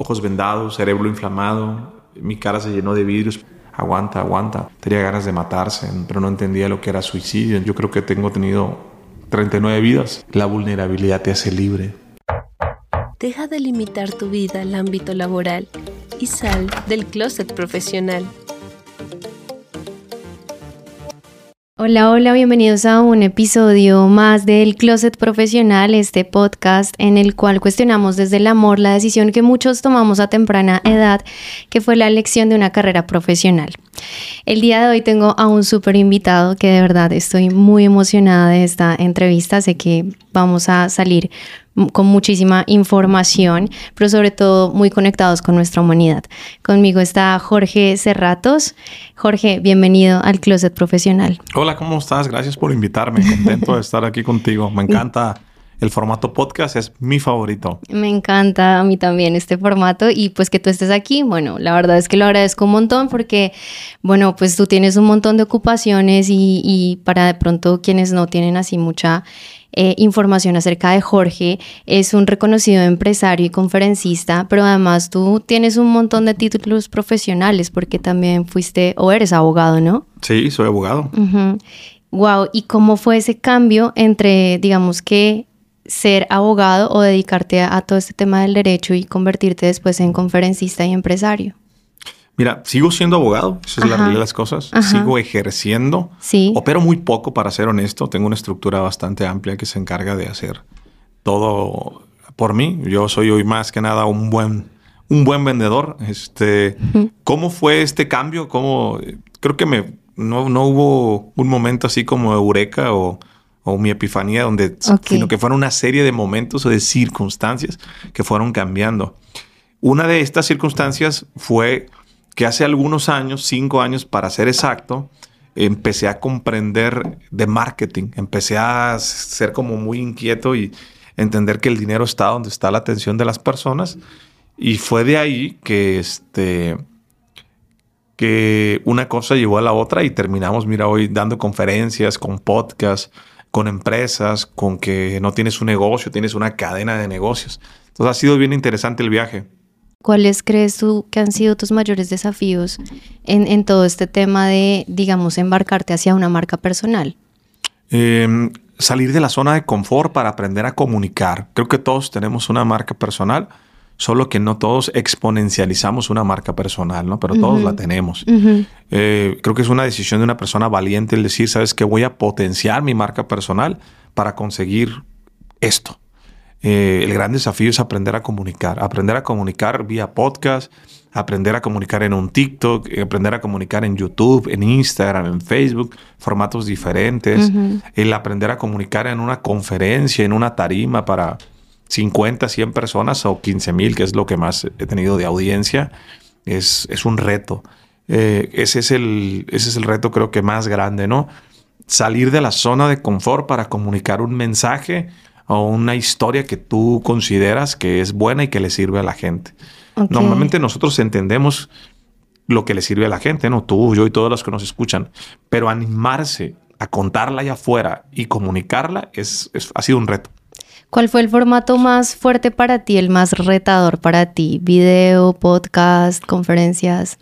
ojos vendados, cerebro inflamado, mi cara se llenó de vidrios. Aguanta, aguanta. Tenía ganas de matarse, pero no entendía lo que era suicidio. Yo creo que tengo tenido 39 vidas. La vulnerabilidad te hace libre. Deja de limitar tu vida al ámbito laboral y sal del closet profesional. Hola, hola, bienvenidos a un episodio más del Closet Profesional, este podcast en el cual cuestionamos desde el amor la decisión que muchos tomamos a temprana edad, que fue la elección de una carrera profesional. El día de hoy tengo a un súper invitado que de verdad estoy muy emocionada de esta entrevista, sé que vamos a salir con muchísima información, pero sobre todo muy conectados con nuestra humanidad. Conmigo está Jorge Cerratos. Jorge, bienvenido al Closet Profesional. Hola, ¿cómo estás? Gracias por invitarme. Contento de estar aquí contigo. Me encanta el formato podcast es mi favorito. Me encanta a mí también este formato y pues que tú estés aquí, bueno, la verdad es que lo agradezco un montón porque, bueno, pues tú tienes un montón de ocupaciones y, y para de pronto quienes no tienen así mucha eh, información acerca de Jorge. Es un reconocido empresario y conferencista, pero además tú tienes un montón de títulos profesionales porque también fuiste o eres abogado, ¿no? Sí, soy abogado. Wow, ¿y cómo fue ese cambio entre, digamos que, ser abogado o dedicarte a todo este tema del derecho y convertirte después en conferencista y empresario? Mira, sigo siendo abogado, esa es la realidad de las cosas. Sigo ejerciendo. Sí. Opero muy poco, para ser honesto. Tengo una estructura bastante amplia que se encarga de hacer todo por mí. Yo soy hoy más que nada un buen, un buen vendedor. Este, ¿Cómo fue este cambio? ¿Cómo, creo que me, no, no hubo un momento así como eureka o, o mi epifanía, donde, sino que fueron una serie de momentos o de circunstancias que fueron cambiando. Una de estas circunstancias fue que hace algunos años, cinco años para ser exacto, empecé a comprender de marketing, empecé a ser como muy inquieto y entender que el dinero está donde está la atención de las personas. Y fue de ahí que, este, que una cosa llevó a la otra y terminamos, mira, hoy dando conferencias, con podcasts, con empresas, con que no tienes un negocio, tienes una cadena de negocios. Entonces ha sido bien interesante el viaje. ¿Cuáles crees tú que han sido tus mayores desafíos en, todo este tema de, digamos, embarcarte hacia una marca personal? Em, salir de la zona de confort para aprender a comunicar. Creo que todos tenemos una marca personal, solo que no todos exponencializamos una marca personal, ¿no? Pero todos la tenemos. Eh, creo que es una decisión de una persona valiente el decir, ¿sabes qué? Voy a potenciar mi marca personal para conseguir esto. Eh, el gran desafío es aprender a comunicar, aprender a comunicar vía podcast, aprender a comunicar en un TikTok, eh, aprender a comunicar en YouTube, en Instagram, en Facebook, formatos diferentes, el aprender a comunicar en una conferencia, en una tarima para 50, 100 personas o 15 mil, que es lo que más he tenido de audiencia, es, es un reto. Eh, ese, es el, ese es el reto creo que más grande, ¿no? Salir de la zona de confort para comunicar un mensaje o una historia que tú consideras que es buena y que le sirve a la gente. Normalmente nosotros entendemos lo que le sirve a la gente, ¿no? Tú, yo y todos los que nos escuchan, pero animarse a contarla allá afuera y comunicarla es, ha sido un reto. ¿Cuál fue el formato más fuerte para ti, el más retador para ti? ¿Video, podcast, conferencias?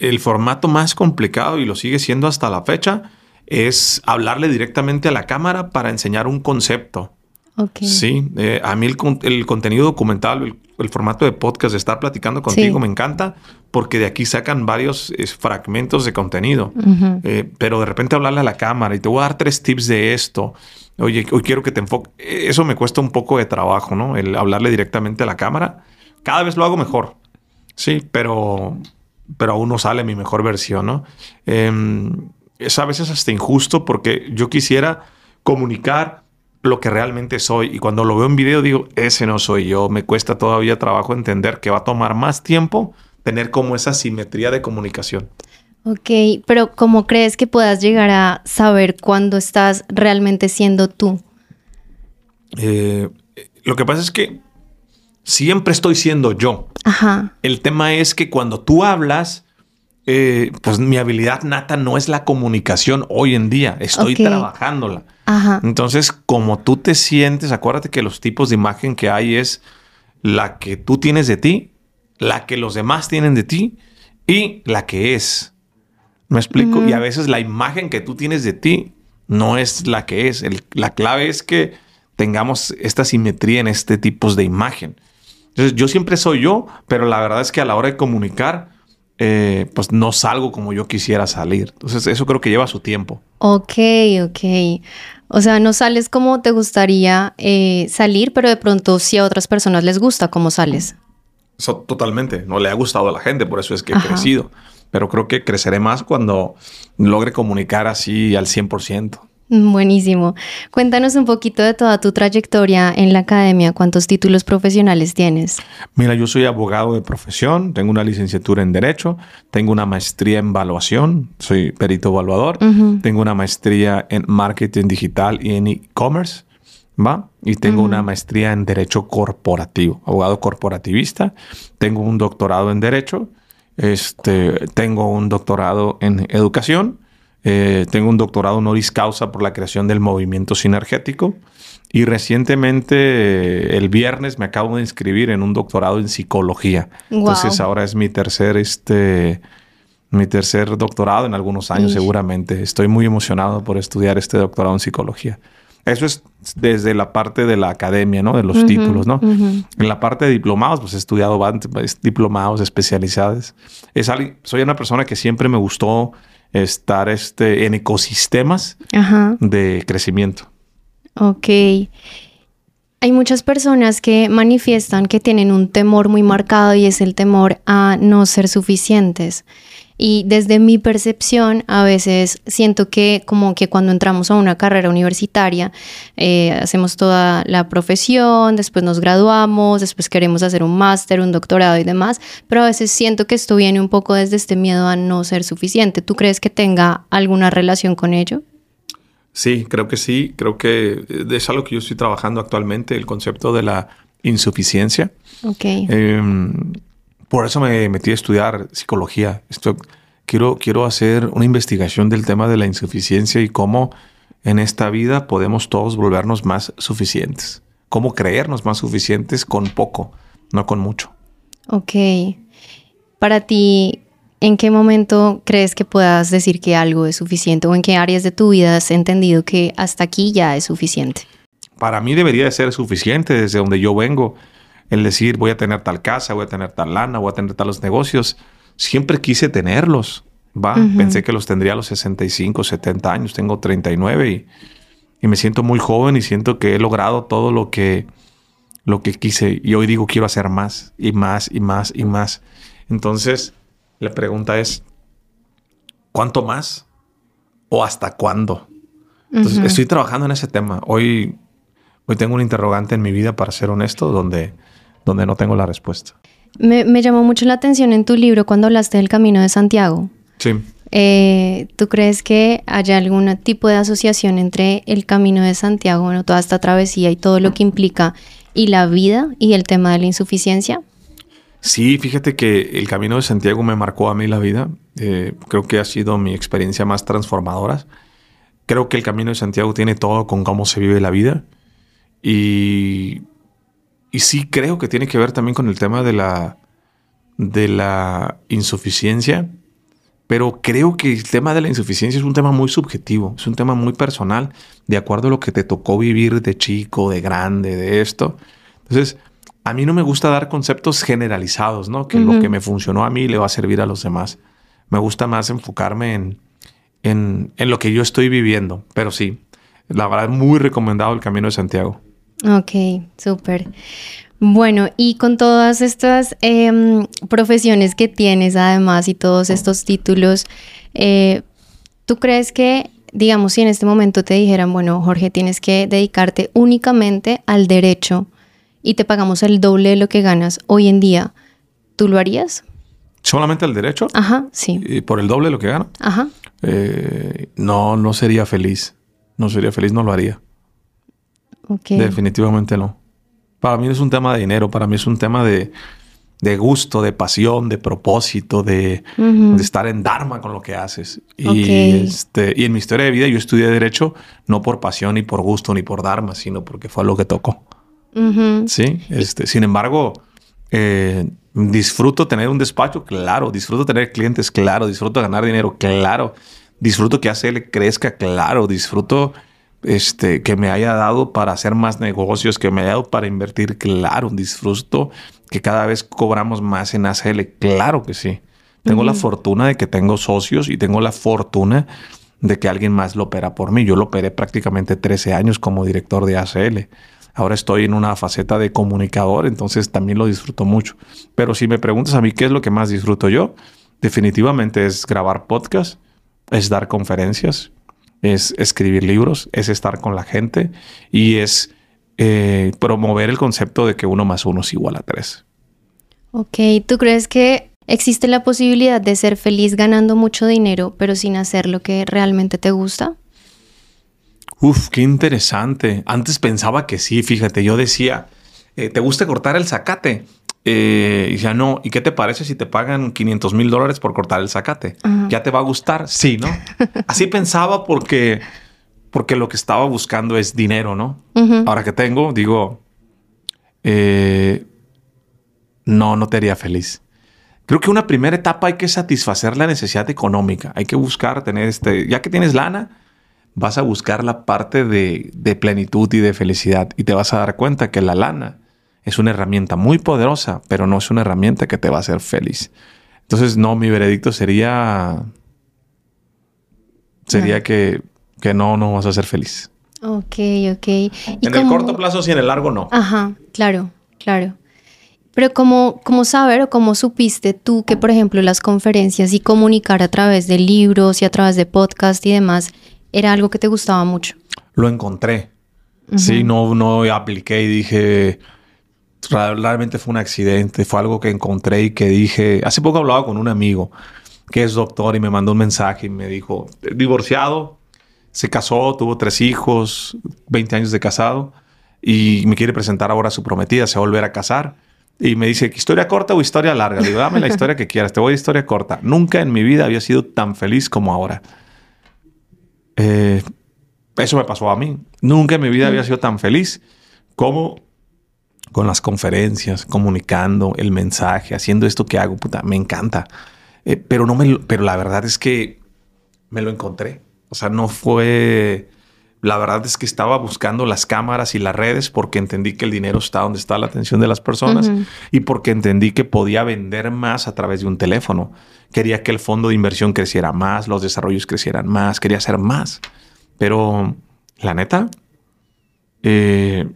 el formato más complicado y lo sigue siendo hasta la fecha es hablarle directamente a la cámara para enseñar un concepto. Sí, eh, a mí el, contenido documental, el, formato de podcast, de estar platicando contigo me encanta porque de aquí sacan varios fragmentos de contenido. Eh, pero de repente hablarle a la cámara y te voy a dar tres tips de esto. Oye, hoy quiero que te enfoque. Eso me cuesta un poco de trabajo, ¿no? El hablarle directamente a la cámara. Cada vez lo hago mejor. Sí, pero, pero aún no sale mi mejor versión, ¿no? Em, es a veces hasta injusto porque yo quisiera comunicar lo que realmente soy. Y cuando lo veo en video digo, ese no soy yo. Me cuesta todavía trabajo entender que va a tomar más tiempo tener como esa simetría de comunicación. Ok, pero ¿cómo crees que puedas llegar a saber cuándo estás realmente siendo tú? Eh, lo que pasa es que siempre estoy siendo yo. Ajá. El tema es que cuando tú hablas, eh, pues mi habilidad nata no es la comunicación hoy en día. Estoy trabajándola. Entonces, como tú te sientes, acuérdate que los tipos de imagen que hay es la que tú tienes de ti la que los demás tienen de ti y la que es. ¿Me explico? Y a veces la imagen que tú tienes de ti no es la que es. la clave es que tengamos esta simetría en este tipo de imagen. Entonces, yo siempre soy yo, pero la verdad es que a la hora de comunicar, eh, pues no salgo como yo quisiera salir. Entonces, eso creo que lleva su tiempo. Ok, ok. O sea, no sales como te gustaría eh, salir, pero de pronto sí a otras personas les gusta cómo sales. Eso, totalmente. No le ha gustado a la gente, por eso es que he crecido. Pero creo que creceré más cuando logre comunicar así al 100%. Buenísimo. Cuéntanos un poquito de toda tu trayectoria en la academia. ¿Cuántos títulos profesionales tienes? Mira, yo soy abogado de profesión, tengo una licenciatura en Derecho, tengo una maestría en evaluación, soy perito evaluador, tengo una maestría en marketing digital y en e-commerce, ¿va? Y tengo una maestría en Derecho Corporativo, abogado corporativista, tengo un doctorado en Derecho, este, tengo un doctorado en Educación eh, tengo un doctorado honoris causa por la creación del movimiento sinergético. Y recientemente, eh, el viernes, me acabo de inscribir en un doctorado en psicología. Entonces, ahora es mi tercer, este, mi tercer doctorado en algunos años, seguramente. Estoy muy emocionado por estudiar este doctorado en psicología. Eso es desde la parte de la academia, ¿no? De los títulos, ¿no? En la parte de diplomados, pues he estudiado diplomados especializados. Es soy una persona que siempre me gustó estar este, en ecosistemas de crecimiento. Ok. Hay muchas personas que manifiestan que tienen un temor muy marcado y es el temor a no ser suficientes. Y desde mi percepción, a veces siento que como que cuando entramos a una carrera universitaria, eh, hacemos toda la profesión, después nos graduamos, después queremos hacer un máster, un doctorado y demás, pero a veces siento que esto viene un poco desde este miedo a no ser suficiente. ¿Tú crees que tenga alguna relación con ello? Sí, creo que sí. Creo que es algo que yo estoy trabajando actualmente, el concepto de la insuficiencia. Ok. Em, por eso me metí a estudiar psicología. Esto, quiero, quiero hacer una investigación del tema de la insuficiencia y cómo en esta vida podemos todos volvernos más suficientes. Cómo creernos más suficientes con poco, no con mucho. Ok. Para ti, ¿en qué momento crees que puedas decir que algo es suficiente o en qué áreas de tu vida has entendido que hasta aquí ya es suficiente? Para mí debería de ser suficiente desde donde yo vengo el decir voy a tener tal casa, voy a tener tal lana, voy a tener talos negocios. Siempre quise tenerlos. Va, pensé que los tendría a los 65, 70 años, tengo 39 y, y me siento muy joven y siento que he logrado todo lo que, lo que quise y hoy digo quiero hacer más y más y más y más. Entonces, la pregunta es, ¿cuánto más? ¿O hasta cuándo? Entonces, estoy trabajando en ese tema. Hoy, hoy tengo un interrogante en mi vida, para ser honesto, donde donde no tengo la respuesta. Me, llamó mucho la atención en tu libro cuando hablaste del Camino de Santiago. Sí. Eh, ¿Tú crees que haya algún tipo de asociación entre el Camino de Santiago, bueno, toda esta travesía y todo lo que implica, y la vida y el tema de la insuficiencia? Sí, fíjate que el Camino de Santiago me marcó a mí la vida. Eh, creo que ha sido mi experiencia más transformadora. Creo que el Camino de Santiago tiene todo con cómo se vive la vida. Y y sí creo que tiene que ver también con el tema de la, de la insuficiencia, pero creo que el tema de la insuficiencia es un tema muy subjetivo, es un tema muy personal, de acuerdo a lo que te tocó vivir de chico, de grande, de esto. Entonces, a mí no me gusta dar conceptos generalizados, ¿no? Que lo que me funcionó a mí le va a servir a los demás. Me gusta más enfocarme en, en, en lo que yo estoy viviendo, pero sí, la verdad, muy recomendado el Camino de Santiago. Ok, súper. Bueno, y con todas estas em, profesiones que tienes además y todos estos títulos, eh, ¿tú crees que, digamos, si en este momento te dijeran, bueno, Jorge, tienes que dedicarte únicamente al derecho y te pagamos el doble de lo que ganas hoy en día, ¿tú lo harías? ¿Solamente al derecho? Ajá, sí. ¿Y por el doble de lo que gano? Ajá. Eh, no, no sería feliz. No sería feliz, no lo haría. Definitivamente no. Para mí no es un tema de dinero, para mí es un tema de, gusto, de pasión, de propósito, de, estar en Dharma con lo que haces. Y, este, y en mi historia de vida yo estudié Derecho no por pasión, ni por gusto, ni por Dharma, sino porque fue lo que tocó. Sí, este, sin embargo, eh, Disfruto tener un despacho, claro. Disfruto tener clientes, claro. Disfruto ganar dinero, claro. Disfruto que ACL crezca, claro. Disfruto este, que me haya dado para hacer más negocios, que me haya dado para invertir, claro. Disfruto que cada vez cobramos más en ACL, claro que sí. Tengo la fortuna de que tengo socios y tengo la fortuna de que alguien más lo opera por mí. Yo lo operé prácticamente 13 años como director de ACL. Ahora estoy en una faceta de comunicador, entonces también lo disfruto mucho. Pero si me preguntas a mí qué es lo que más disfruto yo, definitivamente es grabar podcast, es dar conferencias, es escribir libros, es estar con la gente y es eh, promover el concepto de que uno más uno es igual a tres. Ok, ¿tú crees que existe la posibilidad de ser feliz ganando mucho dinero, pero sin hacer lo que realmente te gusta? Uf, qué interesante. Antes pensaba que sí, fíjate, yo decía, eh, ¿te gusta cortar el zacate? Eh, y decía, no, ¿y qué te parece si te pagan 500 mil dólares por cortar el zacate? ¿Ya te va a gustar? Sí, ¿no? Así pensaba porque, porque lo que estaba buscando es dinero, ¿no? Ahora que tengo, digo, eh, no, no te haría feliz. Creo que una primera etapa hay que satisfacer la necesidad económica. Hay que buscar tener este, ya que tienes lana, vas a buscar la parte de, plenitud y de felicidad y te vas a dar cuenta que la lana es una herramienta muy poderosa, pero no es una herramienta que te va a hacer feliz. Entonces, no, mi veredicto sería, sería que, que no, no vas a ser feliz. Ok, ok. en el corto plazo sí, en el largo no. Ajá, claro, claro. Pero ¿cómo, ¿cómo saber o cómo supiste tú que, por ejemplo, las conferencias y comunicar a través de libros y a través de podcast y demás era algo que te gustaba mucho? Lo encontré. Sí, no, no apliqué y dije, realmente fue un accidente, fue algo que encontré y que dije, hace poco hablaba con un amigo que es doctor y me mandó un mensaje y me dijo, divorciado, se casó, tuvo tres hijos, 20 años de casado y me quiere presentar ahora a su prometida, se va a volver a casar. Y me dice, ¿historia corta o historia larga? Le digo, dame la historia que quieras, te voy a historia corta. Nunca en mi vida había sido tan feliz como ahora. Eh, eso me pasó a mí. Nunca en mi vida había sido tan feliz como con las conferencias, comunicando el mensaje, haciendo esto que hago. Puta, me encanta. Eh, pero no me, pero la verdad es que me lo encontré. O sea, no fue. La verdad es que estaba buscando las cámaras y las redes porque entendí que el dinero está donde está la atención de las personas y porque entendí que podía vender más a través de un teléfono. Quería que el fondo de inversión creciera más, los desarrollos crecieran más, quería hacer más. Pero la neta, eh,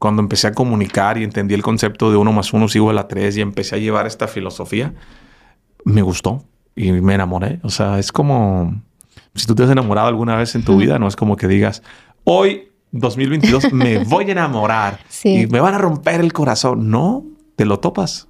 cuando empecé a comunicar y entendí el concepto de uno más uno es igual a tres y empecé a llevar esta filosofía, me gustó y me enamoré. O sea, es como si tú te has enamorado alguna vez en tu vida, no es como que digas, hoy 2022 me voy a enamorar y me van a romper el corazón. No, te lo topas.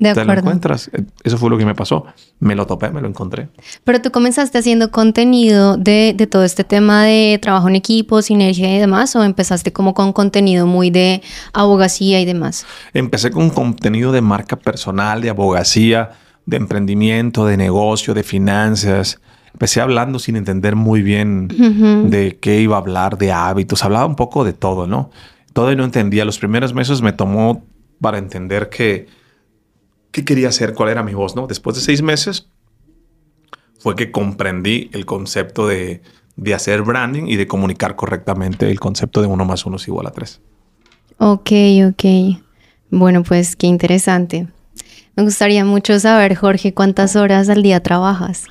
De te lo encuentras. Eso fue lo que me pasó. Me lo topé, me lo encontré. Pero tú comenzaste haciendo contenido de, de, todo este tema de trabajo en equipo, sinergia y demás, o empezaste como con contenido muy de abogacía y demás? Empecé con contenido de marca personal, de abogacía, de emprendimiento, de negocio, de finanzas. Empecé hablando sin entender muy bien de qué iba a hablar, de hábitos. Hablaba un poco de todo, ¿no? Todo y no entendía. Los primeros meses me tomó para entender que, qué quería hacer, cuál era mi voz, ¿no? Después de seis meses fue que comprendí el concepto de, de hacer branding y de comunicar correctamente el concepto de uno más uno es igual a tres. Ok, ok. Bueno, pues qué interesante. Me gustaría mucho saber, Jorge, cuántas horas al día trabajas.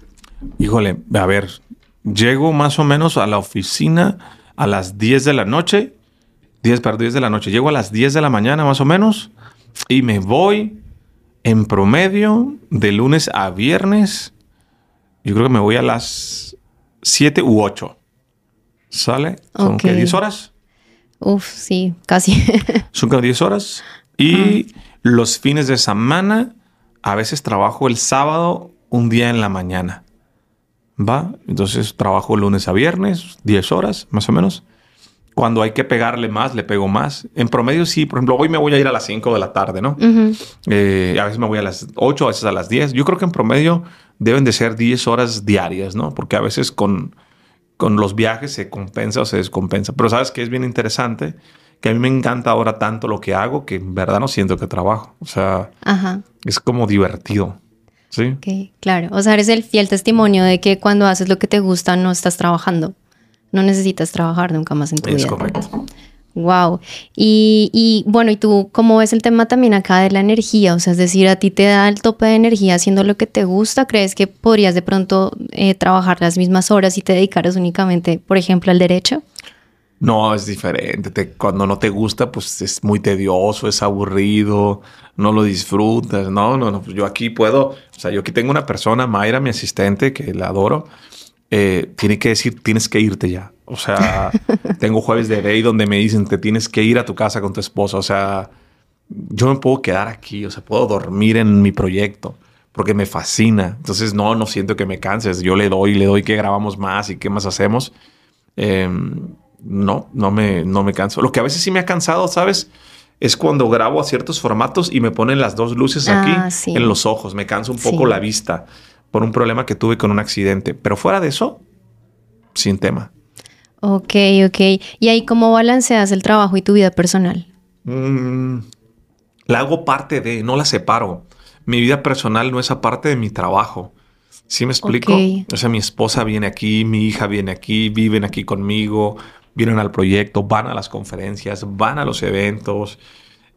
Híjole, a ver, llego más o menos a la oficina a las 10 de la noche. 10, perdón, 10 de la noche. Llego a las 10 de la mañana más o menos y me voy en promedio de lunes a viernes. Yo creo que me voy a las 7 u 8. ¿Sale? ¿Son que 10 horas? Uf, sí, casi. Son como 10 horas. Y los fines de semana, a veces trabajo el sábado un día en la mañana. ¿va? Entonces trabajo lunes a viernes, 10 horas más o menos. Cuando hay que pegarle más, le pego más. En promedio, sí, por ejemplo, hoy me voy a ir a las 5 de la tarde, ¿no? Eh, a veces me voy a las 8, a veces a las 10. Yo creo que en promedio deben de ser 10 horas diarias, ¿no? Porque a veces con, con los viajes se compensa o se descompensa. Pero sabes que es bien interesante que a mí me encanta ahora tanto lo que hago que en verdad no siento que trabajo. O sea, Ajá. es como divertido. Sí. Ok, claro. O sea, eres el fiel testimonio de que cuando haces lo que te gusta no estás trabajando. No necesitas trabajar nunca más en tu Es vida. correcto. Wow. Y, y bueno, ¿y tú cómo ves el tema también acá de la energía? O sea, es decir, a ti te da el tope de energía haciendo lo que te gusta. ¿Crees que podrías de pronto eh, trabajar las mismas horas y te dedicaras únicamente, por ejemplo, al derecho? No, es diferente. Te- cuando no te gusta, pues es muy tedioso, es aburrido, no lo disfrutas. No, no, no. pues Yo aquí puedo, o sea, yo aquí tengo una persona, Mayra, mi asistente, que la adoro. Eh, tiene que decir, tienes que irte ya. O sea, tengo jueves de day donde me dicen, te tienes que ir a tu casa con tu esposa. O sea, yo me puedo quedar aquí, o sea, puedo dormir en mi proyecto porque me fascina. Entonces, no, no siento que me canses. Yo le doy, le doy que grabamos más y qué más hacemos. Eh, no, no me, no me canso. Lo que a veces sí me ha cansado, ¿sabes? Es cuando grabo a ciertos formatos y me ponen las dos luces aquí Ah, sí. en los ojos. Me cansa un poco Sí. la vista por un problema que tuve con un accidente. Pero fuera de eso, sin tema. Ok, ok. ¿Y ahí cómo balanceas el trabajo y tu vida personal? Mm, la hago parte de, no la separo. Mi vida personal no es aparte de mi trabajo. ¿Sí me explico? O sea, mi esposa viene aquí, mi hija viene aquí, viven aquí conmigo, vienen al proyecto, van a las conferencias, van a los eventos.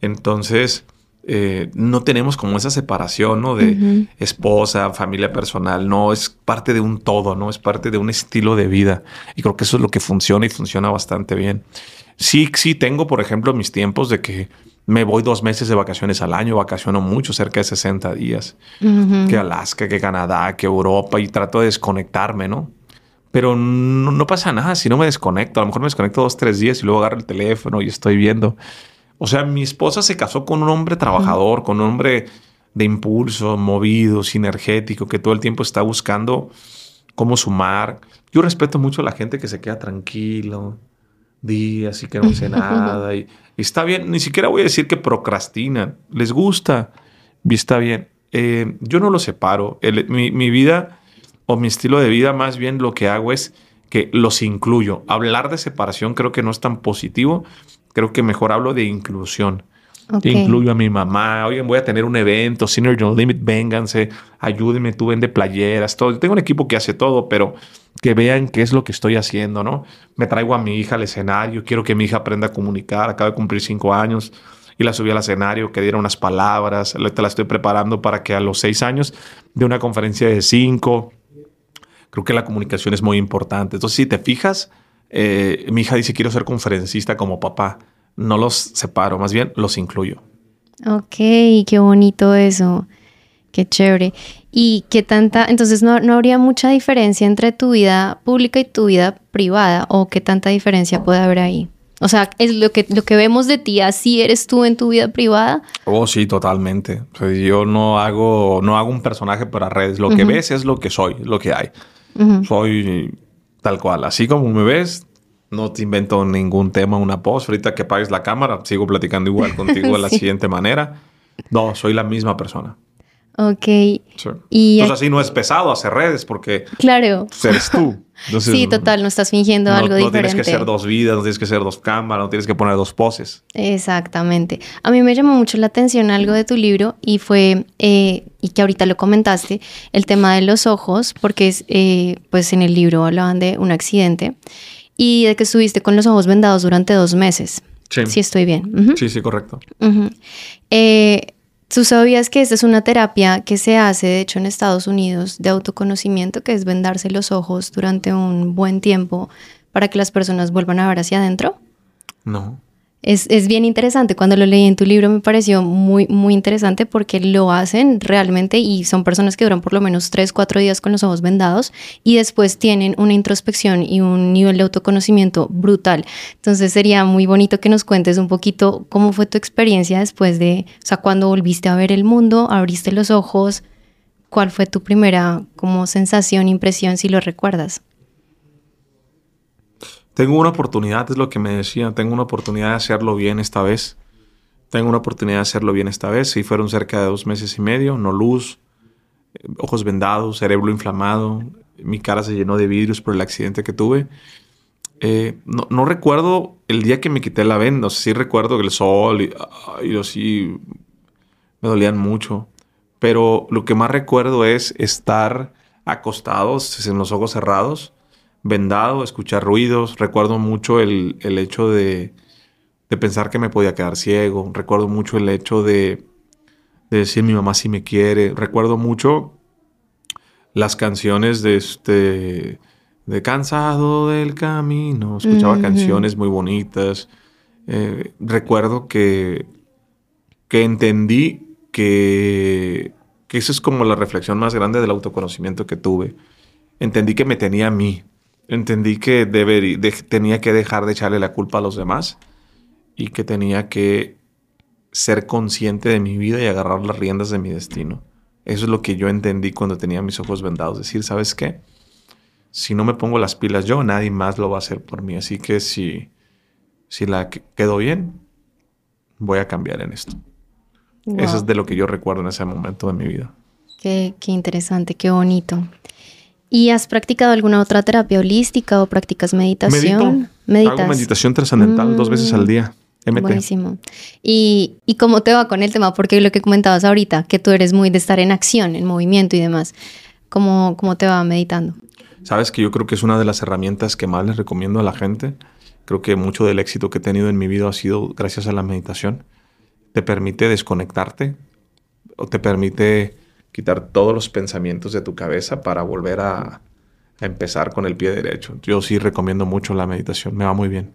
Entonces, eh, no tenemos como esa separación, ¿no? De esposa, familia personal. No, es parte de un todo, ¿no? Es parte de un estilo de vida. Y creo que eso es lo que funciona y funciona bastante bien. Sí, sí tengo, por ejemplo, mis tiempos de que me voy dos meses de vacaciones al año, vacaciono mucho, cerca de 60 días. Que Alaska, que Canadá, que Europa y trato de desconectarme, ¿no? Pero no, no pasa nada si no me desconecto. A lo mejor me desconecto dos, tres días y luego agarro el teléfono y estoy viendo. O sea, mi esposa se casó con un hombre trabajador, con un hombre de impulso, movido, sinergético, que todo el tiempo está buscando cómo sumar. Yo respeto mucho a la gente que se queda tranquilo, días y que no hace nada. Y, y está bien, ni siquiera voy a decir que procrastinan, les gusta y está bien. Eh, yo no lo separo. El- mi, mi vida o mi estilo de vida, más bien lo que hago es que los incluyo. Hablar de separación creo que no es tan positivo. Creo que mejor hablo de inclusión. Ok. Incluyo a mi mamá. Oigan, voy a tener un evento, No Limit, vénganse, ayúdenme, tú vende playeras, todo. Yo tengo un equipo que hace todo, pero que vean qué es lo que estoy haciendo, ¿no? Me traigo a mi hija al escenario, quiero que mi hija aprenda a comunicar, acaba de cumplir cinco años y la subí al escenario, que diera unas palabras, ahorita la estoy preparando para que a los seis años de una conferencia de cinco, creo que la comunicación es muy importante. Entonces, si te fijas, eh, mi hija dice, quiero ser conferencista como papá. No los separo, más bien los incluyo. Ok, qué bonito eso. Qué chévere. Y qué tanta, entonces no, no habría mucha diferencia entre tu vida pública y tu vida privada, o qué tanta diferencia puede haber ahí. O sea, es lo que, lo que vemos de ti, así eres tú en tu vida privada. Oh, sí, totalmente. O sea, yo no hago, no hago un personaje para redes. Lo que ves es lo que soy, lo que hay. Soy tal cual. Así como me ves, no te invento ningún tema, una post. Ahorita que apagues la cámara, sigo platicando igual contigo de la siguiente manera. No, soy la misma persona. Ok. Sí. Y Entonces así no es pesado hacer redes porque claro. eres tú. Entonces, Sí, total, no estás fingiendo no, algo no diferente. tienes que ser dos vidas, no tienes que ser dos cámaras, no tienes que poner dos poses. Exactamente. A mí me llamó mucho la atención algo de tu libro y fue, eh, y que ahorita lo comentaste, el tema de los ojos, porque es, eh, pues en el libro hablaban de un accidente y de que estuviste con los ojos vendados durante dos meses. Sí, Sí, estoy bien. Sí, sí, correcto. Ujú. Eh, ¿Tú sabías que esta es una terapia que se hace, de hecho, en Estados Unidos de autoconocimiento, que es vendarse los ojos durante un buen tiempo para que las personas vuelvan a ver hacia adentro? No. Es, es bien interesante. Cuando lo leí en tu libro me pareció muy, muy interesante porque lo hacen realmente y son personas que duran por lo menos 3, 4 días con los ojos vendados y después tienen una introspección y un nivel de autoconocimiento brutal. Entonces sería muy bonito que nos cuentes un poquito cómo fue tu experiencia después de, o sea, cuando volviste a ver el mundo, abriste los ojos, cuál fue tu primera como sensación, impresión, si lo recuerdas. Tengo una oportunidad, es lo que me decía. Tengo una oportunidad de hacerlo bien esta vez. Tengo una oportunidad de hacerlo bien esta vez. Si fueron cerca de dos meses y medio, no luz, eh, ojos vendados, cerebro inflamado. Mi cara se llenó de vidrios por el accidente que tuve. Eh, no, recuerdo el día que me quité la venda. O sí recuerdo que el sol y, y así me dolían mucho. Pero lo que más recuerdo es estar acostados, en los ojos cerrados, vendado, escuchar ruidos. Recuerdo mucho el, hecho de, pensar que me podía quedar ciego. Recuerdo mucho el hecho de, de decir mi mamá si me quiere. Recuerdo mucho las canciones de este de cansado del camino. Escuchaba canciones muy bonitas. Eh, recuerdo que, que entendí que, que eso es como la reflexión más grande del autoconocimiento que tuve. Entendí que me tenía a mí. Entendí que tenía que dejar de echarle la culpa a los demás y que tenía que ser consciente de mi vida y agarrar las riendas de mi destino. Eso es lo que yo entendí cuando tenía mis ojos vendados. Decir, ¿sabes qué? Si no me pongo las pilas yo, nadie más lo va a hacer por mí. Así que si, si la quedo bien, voy a cambiar en esto. Eso es de lo que yo recuerdo en ese momento de mi vida. Qué, qué interesante, qué bonito. ¿Y has practicado alguna otra terapia holística o practicas meditación? Medito. Hago meditación trascendental dos veces al mm, día. MT. Buenísimo. ¿Y, ¿Y cómo te va con el tema? Porque lo que comentabas ahorita, que tú eres muy de estar en acción, en movimiento y demás. ¿Cómo, cómo te va meditando? Sabes que yo creo que es una de las herramientas que más les recomiendo a la gente. Creo que mucho del éxito que he tenido en mi vida ha sido gracias a la meditación te permite desconectarte o te permite quitar todos los pensamientos de tu cabeza para volver a, empezar con el pie derecho. Yo sí recomiendo mucho la meditación, me va muy bien.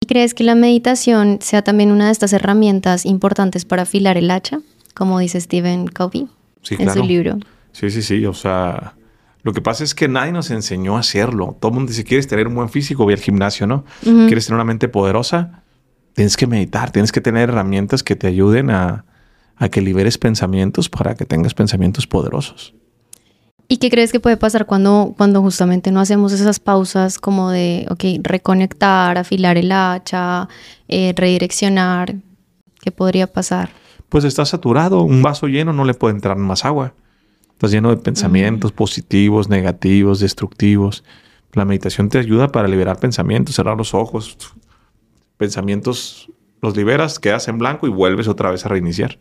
¿Y crees que la meditación sea también una de estas herramientas importantes para afilar el hacha, como dice Stephen Covey en su libro? Sí, sí, sí, o sea, lo que pasa es que nadie nos enseñó a hacerlo. Todo el mundo dice, quieres tener un buen físico, ve al gimnasio, ¿no? ¿Quieres tener una mente poderosa? tienes que meditar, tienes que tener herramientas que te ayuden a, que liberes pensamientos para que tengas pensamientos poderosos. ¿Y qué crees que puede pasar cuando, cuando justamente no hacemos esas pausas como de, ok, reconectar, afilar el hacha, eh, redireccionar? ¿Qué podría pasar? Pues está saturado, un vaso lleno no le puede entrar más agua. Estás lleno de pensamientos positivos, negativos, destructivos. La meditación te ayuda para liberar pensamientos, cerrar los ojos, pensamientos los liberas, quedas en blanco y vuelves otra vez a reiniciar.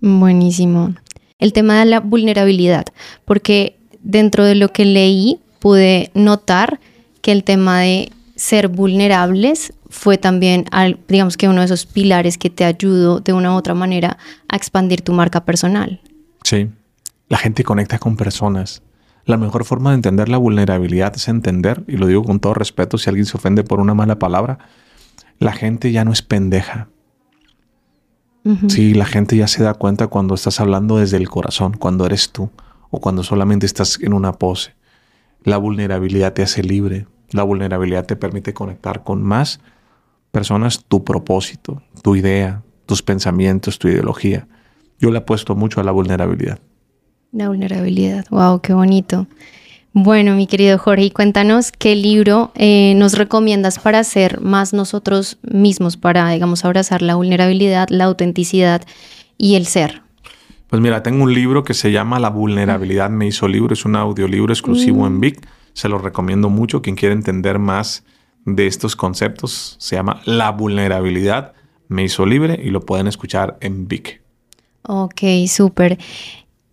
Buenísimo. El tema de la vulnerabilidad, porque dentro de lo que leí pude notar que el tema de ser vulnerables fue también, digamos que uno de esos pilares que te ayudó de una u otra manera a expandir tu marca personal. Sí, la gente conecta con personas. La mejor forma de entender la vulnerabilidad es entender, y lo digo con todo respeto, si alguien se ofende por una mala palabra, la gente ya no es pendeja. Sí, la gente ya se da cuenta cuando estás hablando desde el corazón, cuando eres tú o cuando solamente estás en una pose. La vulnerabilidad te hace libre. La vulnerabilidad te permite conectar con más personas tu propósito, tu idea, tus pensamientos, tu ideología. Yo le apuesto mucho a la vulnerabilidad. La vulnerabilidad, wow, qué bonito. Bueno, mi querido Jorge, cuéntanos qué libro eh, nos recomiendas para ser más nosotros mismos, para, digamos, abrazar la vulnerabilidad, la autenticidad y el ser. Pues mira, tengo un libro que se llama La vulnerabilidad me hizo libro, es un audiolibro exclusivo en mm. Vic, se lo recomiendo mucho, quien quiere entender más de estos conceptos, se llama La vulnerabilidad me hizo libre y lo pueden escuchar en Vic. Ok, súper.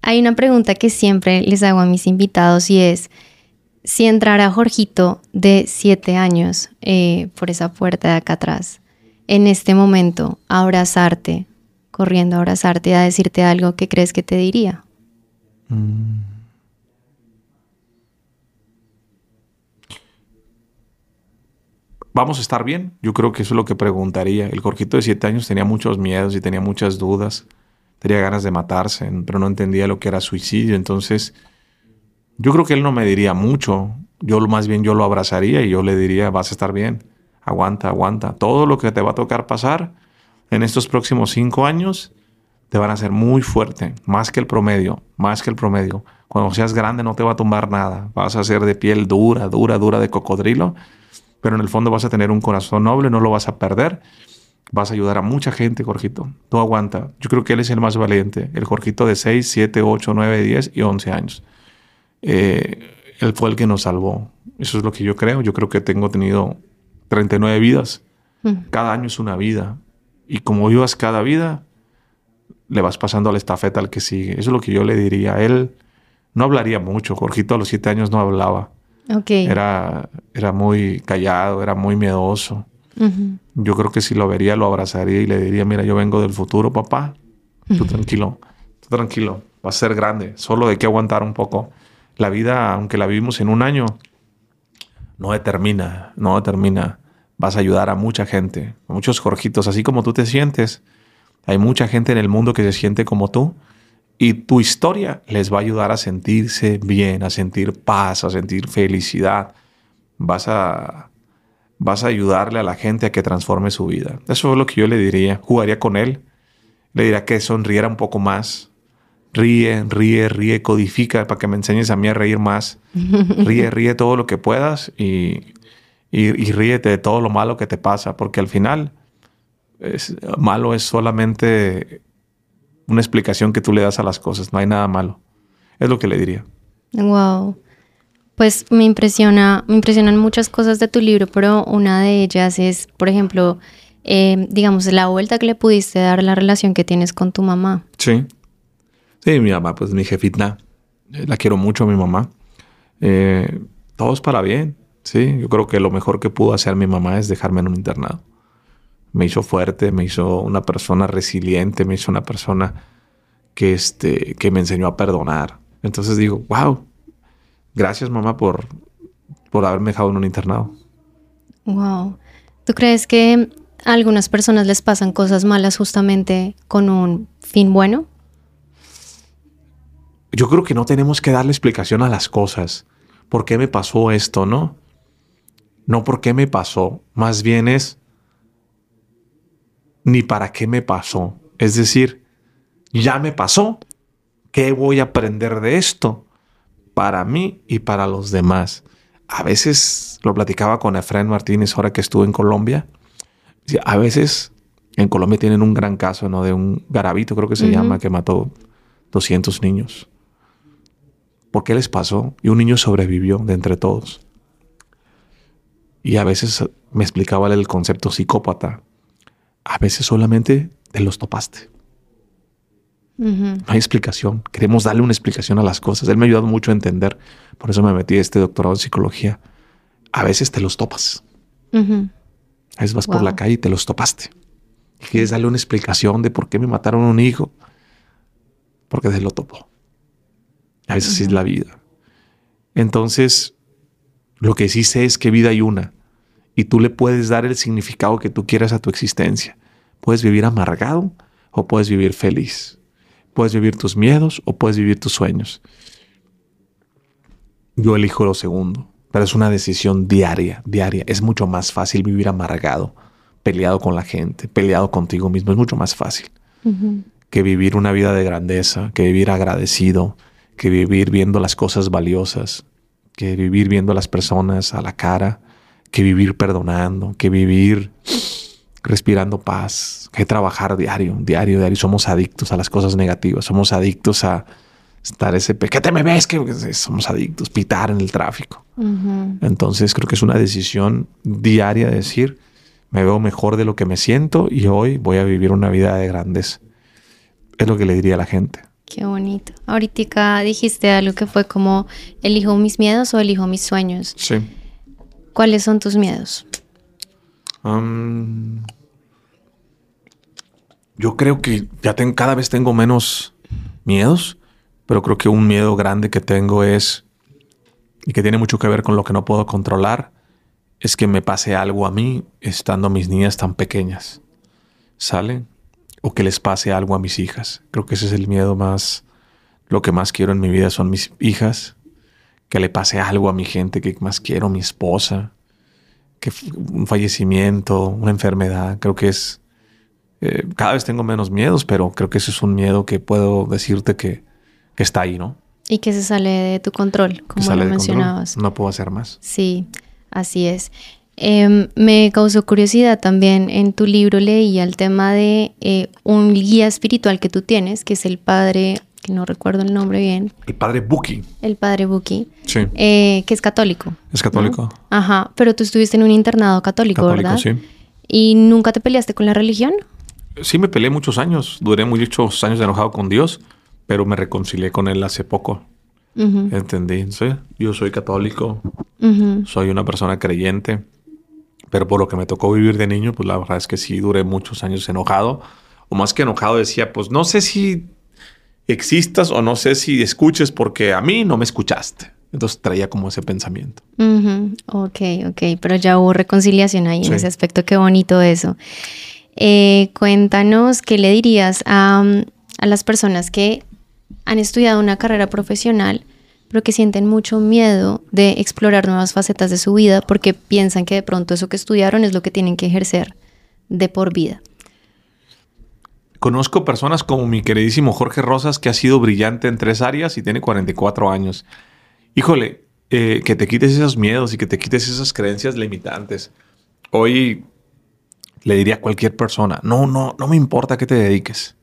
Hay una pregunta que siempre les hago a mis invitados y es, si entrara Jorgito de siete años eh, por esa puerta de acá atrás, en este momento, a abrazarte, corriendo a abrazarte, a decirte algo, ¿qué crees que te diría? Mm. ¿Vamos a estar bien? Yo creo que eso es lo que preguntaría. El Jorgito de siete años tenía muchos miedos y tenía muchas dudas tenía ganas de matarse, pero no entendía lo que era suicidio. Entonces, yo creo que él no me diría mucho. Yo más bien yo lo abrazaría y yo le diría, vas a estar bien, aguanta, aguanta. Todo lo que te va a tocar pasar en estos próximos cinco años te van a hacer muy fuerte, más que el promedio, más que el promedio. Cuando seas grande no te va a tumbar nada. Vas a ser de piel dura, dura, dura de cocodrilo, pero en el fondo vas a tener un corazón noble, no lo vas a perder Vas a ayudar a mucha gente, Jorgito. Tú aguanta. Yo creo que él es el más valiente. El Jorgito de 6, 7, 8, 9, 10 y 11 años. Eh, él fue el que nos salvó. Eso es lo que yo creo. Yo creo que tengo tenido 39 vidas. Cada año es una vida. Y como vivas cada vida, le vas pasando la estafeta al que sigue. Eso es lo que yo le diría. Él no hablaría mucho. Jorgito a los siete años no hablaba. Okay. Era, era muy callado, era muy miedoso. Yo creo que si lo vería, lo abrazaría y le diría, mira, yo vengo del futuro, papá. Tú tranquilo, tú tranquilo. Va a ser grande. Solo hay que aguantar un poco. La vida, aunque la vivimos en un año, no determina, no determina. Vas a ayudar a mucha gente, a muchos Jorgitos, así como tú te sientes. Hay mucha gente en el mundo que se siente como tú y tu historia les va a ayudar a sentirse bien, a sentir paz, a sentir felicidad. Vas a, vas a ayudarle a la gente a que transforme su vida. Eso es lo que yo le diría. Jugaría con él. Le diría que sonriera un poco más. Ríe, ríe, ríe, codifica para que me enseñes a mí a reír más. Ríe, ríe todo lo que puedas y, y, ríete de todo lo malo que te pasa, porque al final es, malo es solamente una explicación que tú le das a las cosas, no hay nada malo. Es lo que le diría. Wow. Pues me impresiona, me impresionan muchas cosas de tu libro, pero una de ellas es, por ejemplo, eh, digamos, la vuelta que le pudiste dar a la relación que tienes con tu mamá. Sí. Sí, mi mamá, pues mi jefita. Eh, la quiero mucho, mi mamá. Eh, todo para bien. Sí, yo creo que lo mejor que pudo hacer mi mamá es dejarme en un internado me hizo fuerte, me hizo una persona resiliente, me hizo una persona que, este, que me enseñó a perdonar. Entonces digo, wow, gracias mamá por, por haberme dejado en un internado. Wow. ¿Tú crees que a algunas personas les pasan cosas malas justamente con un fin bueno? Yo creo que no tenemos que darle explicación a las cosas. ¿Por qué me pasó esto, no? No por qué me pasó. Más bien es, ni para qué me pasó. Es decir, ya me pasó. ¿Qué voy a aprender de esto? Para mí y para los demás. A veces lo platicaba con Efraín Martínez ahora que estuve en Colombia. A veces en Colombia tienen un gran caso, ¿no? De un garabito, creo que se llama, que mató 200 niños. ¿Por qué les pasó? Y un niño sobrevivió de entre todos. Y a veces me explicaba el concepto psicópata a veces solamente te los topaste. No hay explicación. Queremos darle una explicación a las cosas. Él me ha ayudado mucho a entender. Por eso me metí a este doctorado en psicología. A veces te los topas. A veces vas por la calle y te los topaste. Y quieres darle una explicación de por qué me mataron a un hijo. Porque se lo topó. A veces así es la vida. Entonces, lo que sí sé es que vida hay una y tú le puedes dar el significado que tú quieras a tu existencia. Puedes vivir amargado o puedes vivir feliz. Puedes vivir tus miedos o puedes vivir tus sueños. Yo elijo lo segundo, pero es una decisión diaria, diaria. Es mucho más fácil vivir amargado, peleado con la gente, peleado contigo mismo. Es mucho más fácil que vivir una vida de grandeza, que vivir agradecido, que vivir viendo las cosas valiosas, que vivir viendo a las personas a la cara, que vivir perdonando, que vivir respirando paz, que trabajar diario, diario, diario. Somos adictos a las cosas negativas, somos adictos a estar ese... ¿Qué te me ves? Que somos adictos, pitar en el tráfico. Entonces creo que es una decisión diaria de decir, me veo mejor de lo que me siento y hoy voy a vivir una vida de grandes. Es lo que le diría a la gente. Qué bonito. Ahorita dijiste algo que fue como, elijo mis miedos o elijo mis sueños. Sí. ¿Cuáles son tus miedos? Yo creo que ya cada vez tengo menos miedos, pero creo que un miedo grande que tengo es, y que tiene mucho que ver con lo que no puedo controlar, es que me pase algo a mí estando mis niñas tan pequeñas. ¿Salen? O que les pase algo a mis hijas. Creo que ese es el miedo más, lo que más quiero en mi vida son mis hijas que le pase algo a mi gente que más quiero, mi esposa, que un fallecimiento, una enfermedad, creo que es... Eh, cada vez tengo menos miedos, pero creo que ese es un miedo que puedo decirte que, está ahí, ¿no? Y que se sale de tu control, como lo mencionabas. No puedo hacer más. Sí, así es. Em, me causó curiosidad también en tu libro leía el tema de eh, un guía espiritual que tú tienes, que es el padre que no recuerdo el nombre bien. El padre Buki. El padre Buki. Sí. Eh, que es católico. Es católico. Ajá, pero tú estuviste en un internado católico, Católico, ¿verdad? sí. ¿Y nunca te peleaste con la religión? Sí, me peleé muchos años. Duré muchos años enojado con Dios, pero me reconcilié con Él hace poco. Ujú, Entendí. Sí, yo soy católico, ujú. soy una persona creyente, pero por lo que me tocó vivir de niño, pues la verdad es que sí duré muchos años enojado. O más que enojado decía, pues no sé si existas o no sé si escuches porque a mí no me escuchaste. Entonces traía como ese pensamiento. Ujú, Ok, ok, pero ya hubo reconciliación ahí en ese aspecto, qué bonito eso. Eh, cuéntanos qué le dirías a, a las personas que han estudiado una carrera profesional, pero que sienten mucho miedo de explorar nuevas facetas de su vida porque piensan que de pronto eso que estudiaron es lo que tienen que ejercer de por vida. Conozco personas como mi queridísimo Jorge Rosas, que ha sido brillante en tres áreas y tiene 44 años. Híjole, eh, que te quites esos miedos y que te quites esas creencias limitantes. Hoy le diría a cualquier persona, no, no, no me importa que te dediques.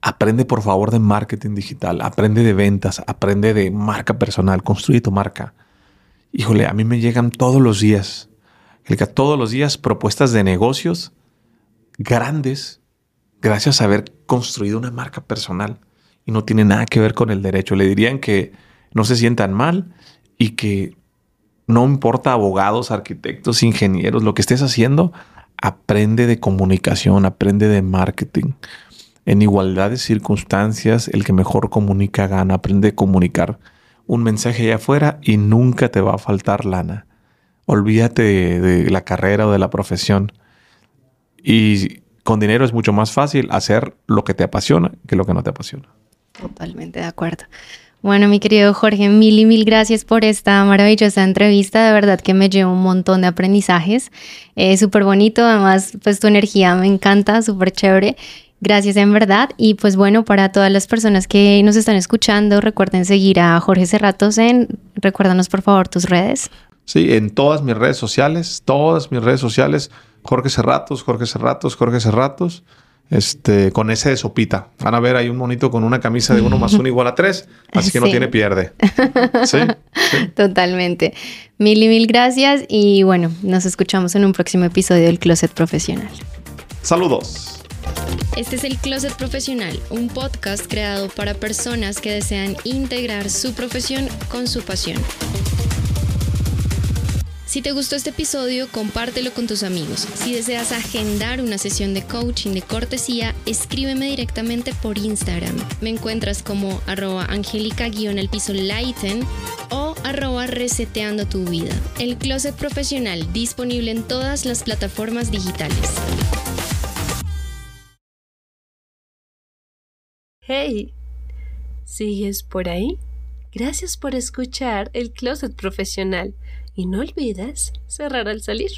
Aprende por favor de marketing digital, aprende de ventas, aprende de marca personal, construye tu marca. Híjole, a mí me llegan todos los días, todos los días propuestas de negocios grandes gracias a haber construido una marca personal y no tiene nada que ver con el derecho. Le dirían que no se sientan mal y que no importa abogados, arquitectos, ingenieros, lo que estés haciendo, aprende de comunicación, aprende de marketing. En igualdad de circunstancias, el que mejor comunica gana, aprende a comunicar un mensaje allá afuera y nunca te va a faltar lana. Olvídate de, de la carrera o de la profesión. Y con dinero es mucho más fácil hacer lo que te apasiona que lo que no te apasiona. Totalmente de acuerdo. Bueno, mi querido Jorge, mil y mil gracias por esta maravillosa entrevista. De verdad que me llevo un montón de aprendizajes. Eh, súper bonito, además, pues tu energía me encanta, súper chévere. Gracias en verdad. Y pues bueno, para todas las personas que nos están escuchando, recuerden seguir a Jorge Cerratos en, recuérdanos por favor tus redes. Sí, en todas mis redes sociales, todas mis redes sociales, Jorge Cerratos, Jorge Cerratos, Jorge Cerratos, este, con ese de sopita. Van a ver ahí un monito con una camisa de uno más uno igual a tres, así que no tiene pierde. Sí, sí. Totalmente. Mil y mil gracias. Y bueno, nos escuchamos en un próximo episodio del Closet Profesional. Saludos. Este es el Closet Profesional, un podcast creado para personas que desean integrar su profesión con su pasión. Si te gustó este episodio, compártelo con tus amigos. Si deseas agendar una sesión de coaching de cortesía, escríbeme directamente por Instagram. Me encuentras como arroba angélica-el piso lighten o arroba reseteando tu vida. El Closet Profesional, disponible en todas las plataformas digitales. Hey, ¿sigues por ahí? Gracias por escuchar el Closet Profesional y no olvides cerrar al salir.